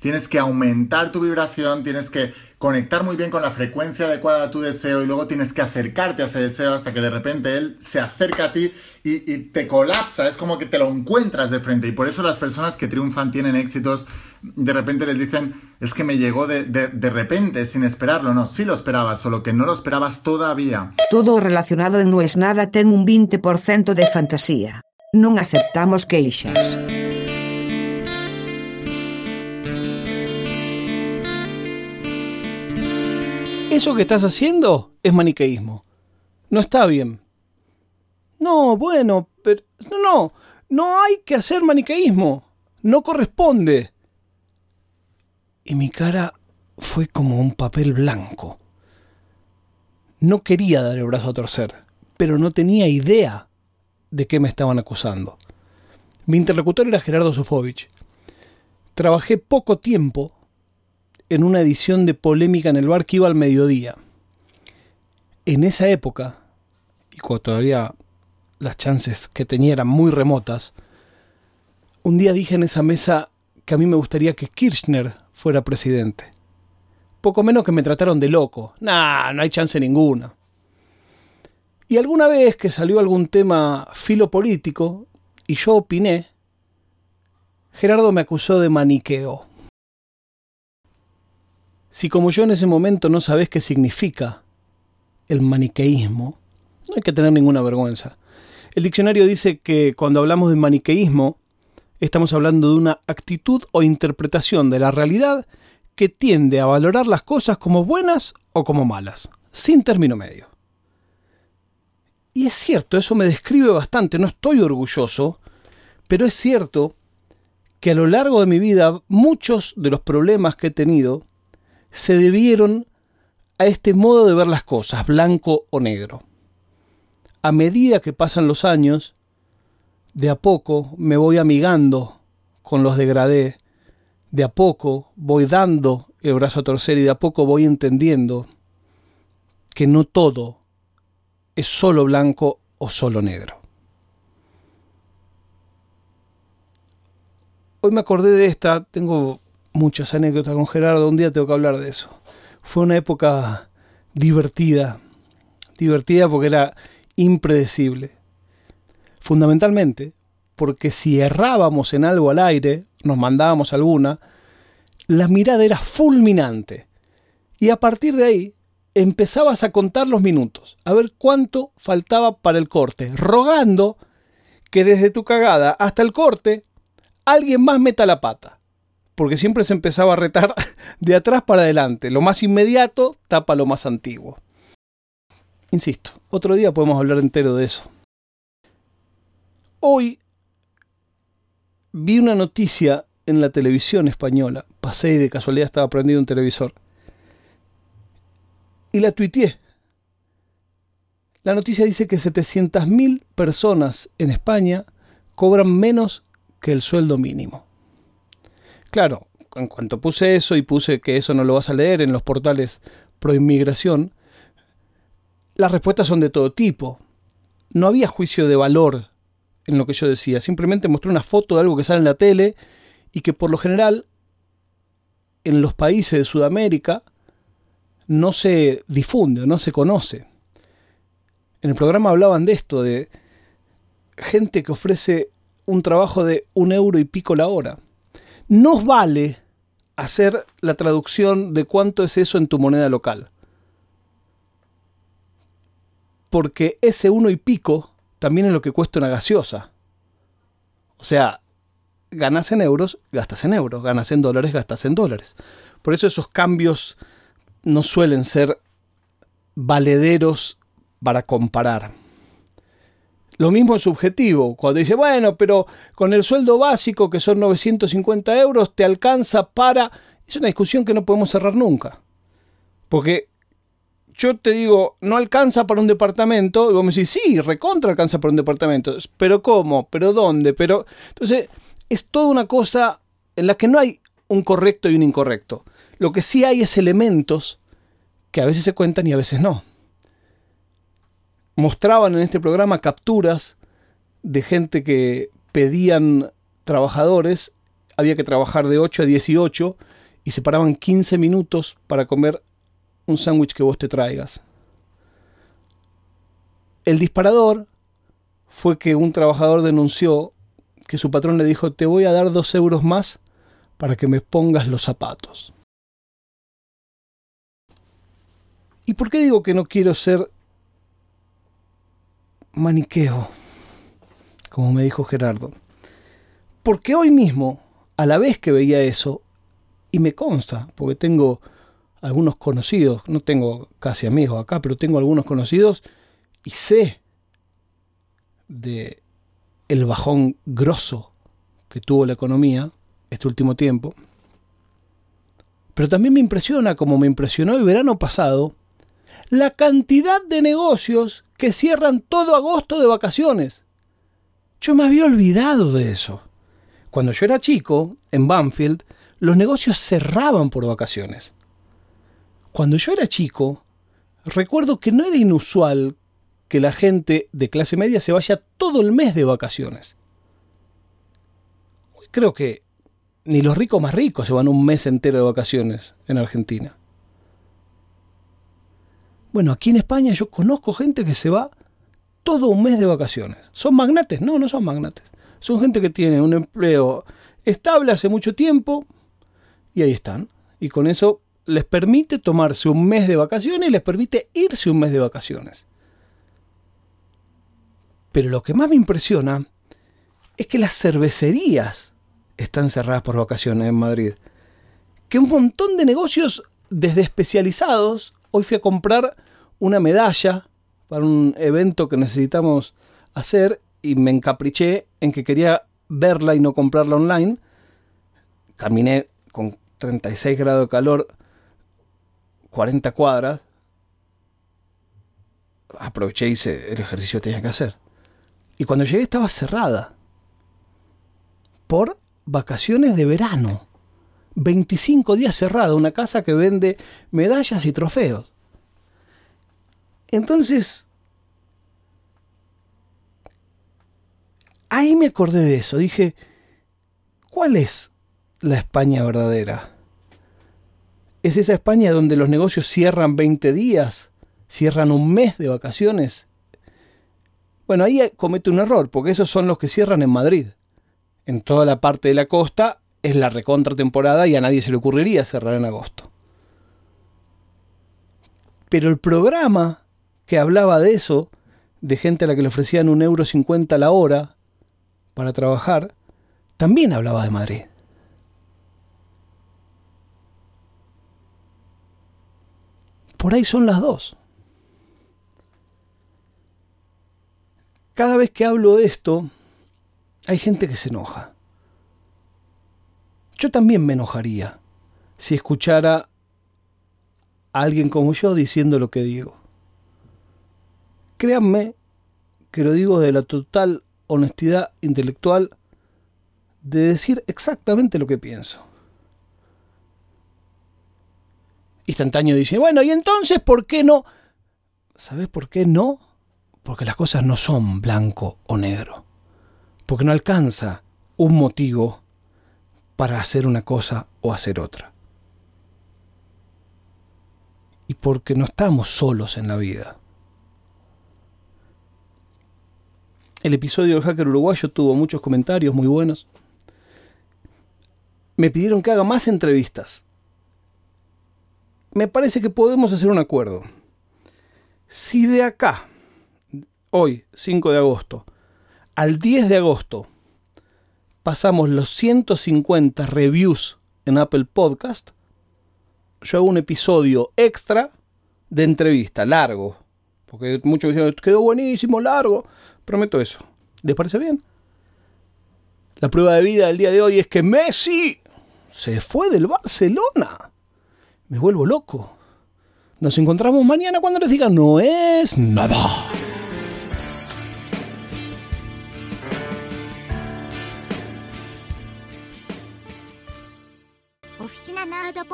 tienes que aumentar tu vibración, tienes que conectar muy bien con la frecuencia adecuada a tu deseo y luego tienes que acercarte a ese deseo hasta que de repente él se acerca a ti y, te colapsa, es como que te lo encuentras de frente y por eso las personas que triunfan, tienen éxitos, de repente les dicen, es que me llegó de, de repente, sin esperarlo, no, sí lo esperabas, solo que no lo esperabas todavía. Todo relacionado No es nada ten un 20% de fantasía. Non aceptamos queixas. Eso que estás haciendo es maniqueísmo. No está bien. No, bueno, pero... No, no, no hay que hacer maniqueísmo. No corresponde. Y mi cara fue como un papel blanco. No quería dar el brazo a torcer, pero no tenía idea de qué me estaban acusando. Mi interlocutor era Gerardo Sofovich. Trabajé poco tiempo en una edición de Polémica en el bar que iba al mediodía. En esa época, y cuando todavía las chances que tenía eran muy remotas, un día dije en esa mesa que a mí me gustaría que Kirchner fuera presidente. Poco menos que me trataron de loco. Nah, no hay chance ninguna. Y alguna vez que salió algún tema filopolítico y yo opiné, Gerardo me acusó de maniqueo. Si como yo en ese momento no sabés qué significa el maniqueísmo, no hay que tener ninguna vergüenza. El diccionario dice que cuando hablamos de maniqueísmo, estamos hablando de una actitud o interpretación de la realidad que tiende a valorar las cosas como buenas o como malas, sin término medio. Y es cierto, eso me describe bastante, no estoy orgulloso, pero es cierto que a lo largo de mi vida muchos de los problemas que he tenido se debieron a este modo de ver las cosas, blanco o negro. A medida que pasan los años, de a poco me voy amigando con los degradé, de a poco voy dando el brazo a torcer y de a poco voy entendiendo que no todo es solo blanco o solo negro. Hoy me acordé de esta, tengo muchas anécdotas con Gerardo, un día tengo que hablar de eso. Fue una época divertida, divertida porque era impredecible. Fundamentalmente porque si errábamos en algo al aire, nos mandábamos alguna, la mirada era fulminante. Y a partir de ahí empezabas a contar los minutos, a ver cuánto faltaba para el corte, rogando que desde tu cagada hasta el corte alguien más meta la pata porque siempre se empezaba a retar de atrás para adelante. Lo más inmediato tapa lo más antiguo. Insisto, otro día podemos hablar entero de eso. Hoy vi una noticia en la televisión española. Pasé y de casualidad estaba prendido un televisor. Y la tuiteé. La noticia dice que 700.000 personas en España cobran menos que el sueldo mínimo. Claro, en cuanto puse eso y puse que eso no lo vas a leer en los portales pro inmigración, las respuestas son de todo tipo. No había juicio de valor en lo que yo decía, simplemente mostré una foto de algo que sale en la tele y que por lo general en los países de Sudamérica no se difunde, no se conoce. En el programa hablaban de esto, de gente que ofrece un trabajo de un euro y pico la hora. Nos vale hacer la traducción de cuánto es eso en tu moneda local. Porque ese uno y pico también es lo que cuesta una gaseosa. O sea, ganas en euros, gastas en euros, ganas en dólares, gastas en dólares. Por eso esos cambios no suelen ser valederos para comparar. Lo mismo es subjetivo. Cuando dice, bueno, pero con el sueldo básico, que son 950 euros, te alcanza para... Es una discusión que no podemos cerrar nunca. Porque yo te digo, no alcanza para un departamento, y vos me decís, sí, recontra alcanza para un departamento. Pero ¿cómo? ¿Pero dónde? Pero. Entonces, es toda una cosa en la que no hay un correcto y un incorrecto. Lo que sí hay es elementos que a veces se cuentan y a veces no mostraban en este programa capturas de gente que pedían trabajadores había que trabajar de 8 a 18 y se paraban 15 minutos para comer un sándwich que vos te traigas. El disparador fue que un trabajador denunció que su patrón le dijo, te voy a dar dos euros más para que me pongas los zapatos. ¿Y por qué digo que no quiero ser maniqueo? Como me dijo Gerardo. Porque hoy mismo, a la vez que veía eso, y me consta, porque tengo algunos conocidos, no tengo casi amigos acá, pero tengo algunos conocidos y sé de el bajón grosso que tuvo la economía este último tiempo. Pero también me impresiona, como me impresionó el verano pasado, la cantidad de negocios que cierran todo agosto de vacaciones. Yo me había olvidado de eso. Cuando yo era chico, en Banfield, los negocios cerraban por vacaciones. Cuando yo era chico, recuerdo que no era inusual que la gente de clase media se vaya todo el mes de vacaciones. Hoy creo que ni los ricos más ricos se van un mes entero de vacaciones en Argentina. Bueno, aquí en España yo conozco gente que se va todo un mes de vacaciones. ¿Son magnates? No, no son magnates. Son gente que tiene un empleo estable hace mucho tiempo y ahí están. Y con eso les permite tomarse un mes de vacaciones y les permite irse un mes de vacaciones. Pero lo que más me impresiona es que las cervecerías están cerradas por vacaciones en Madrid. Que un montón de negocios desde especializados, hoy fui a comprar una medalla para un evento que necesitamos hacer y me encapriché en que quería verla y no comprarla online. Caminé con 36 grados de calor 40 cuadras. Aproveché y hice el ejercicio que tenía que hacer. Y cuando llegué estaba cerrada. Por vacaciones de verano. 25 días cerrada, una casa que vende medallas y trofeos. Entonces, ahí me acordé de eso. Dije, ¿cuál es la España verdadera? ¿Es esa España donde los negocios cierran 20 días, cierran un mes de vacaciones? Bueno, ahí comete un error, porque esos son los que cierran en Madrid en toda la parte de la costa es la recontra temporada y a nadie se le ocurriría cerrar en agosto. Pero el programa que hablaba de eso, de gente a la que le ofrecían un euro cincuenta la hora para trabajar, también hablaba de Madrid. Por ahí son las dos. Cada vez que hablo de esto, hay gente que se enoja. Yo también me enojaría si escuchara a alguien como yo diciendo lo que digo. Créanme que lo digo de la total honestidad intelectual de decir exactamente lo que pienso. Instantáneo dice, bueno, ¿y entonces por qué no? ¿Sabes por qué no? Porque las cosas no son blanco o negro porque no alcanza un motivo para hacer una cosa o hacer otra. Y porque no estamos solos en la vida. El episodio del hacker uruguayo tuvo muchos comentarios muy buenos. Me pidieron que haga más entrevistas. Me parece que podemos hacer un acuerdo. Si de acá, hoy, 5 de agosto, al 10 de agosto pasamos los 150 reviews en Apple Podcast, yo hago un episodio extra de entrevista, largo. Porque muchos dicen, quedó buenísimo, largo. Prometo eso. ¿Les parece bien? La prueba de vida del día de hoy es que Messi se fue del Barcelona. Me vuelvo loco. Nos encontramos mañana cuando les diga no es nada.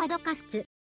ドカスツ